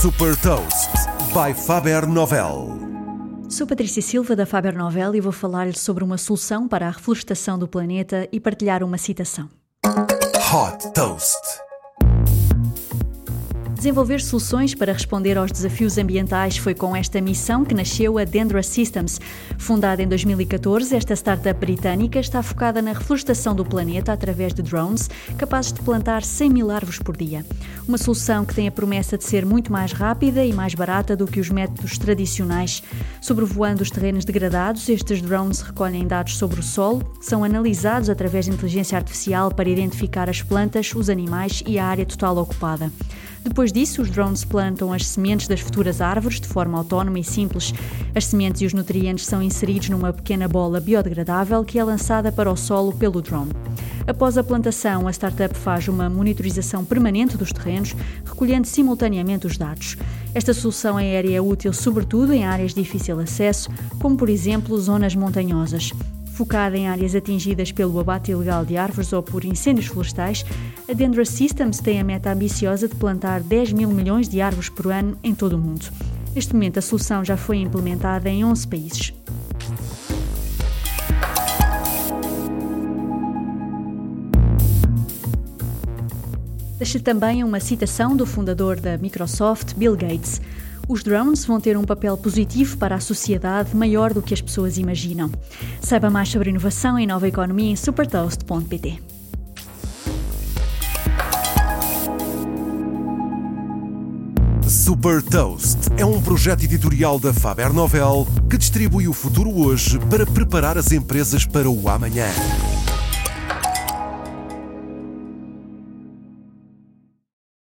Super Toast by Faber Novel. Sou Patrícia Silva da Faber Novel e vou falar-lhe sobre uma solução para a reflorestação do planeta e partilhar uma citação. Hot Toast. Desenvolver soluções para responder aos desafios ambientais foi com esta missão que nasceu a Dendra Systems. Fundada em 2014, esta startup britânica está focada na reflorestação do planeta através de drones capazes de plantar 100 mil árvores por dia. Uma solução que tem a promessa de ser muito mais rápida e mais barata do que os métodos tradicionais. Sobrevoando os terrenos degradados, estes drones recolhem dados sobre o solo, são analisados através de inteligência artificial para identificar as plantas, os animais e a área total ocupada. Depois disso, os drones plantam as sementes das futuras árvores de forma autónoma e simples. As sementes e os nutrientes são inseridos numa pequena bola biodegradável que é lançada para o solo pelo drone. Após a plantação, a startup faz uma monitorização permanente dos terrenos, recolhendo simultaneamente os dados. Esta solução aérea é útil sobretudo em áreas de difícil acesso, como por exemplo zonas montanhosas. Focada em áreas atingidas pelo abate ilegal de árvores ou por incêndios florestais, a Dendra Systems tem a meta ambiciosa de plantar 10 mil milhões de árvores por ano em todo o mundo. Neste momento, a solução já foi implementada em 11 países. Deixe também uma citação do fundador da Microsoft, Bill Gates. Os drones vão ter um papel positivo para a sociedade maior do que as pessoas imaginam. Saiba mais sobre inovação e nova economia em supertoast.pt. Super Toast é um projeto editorial da Faber Novel que distribui o futuro hoje para preparar as empresas para o amanhã.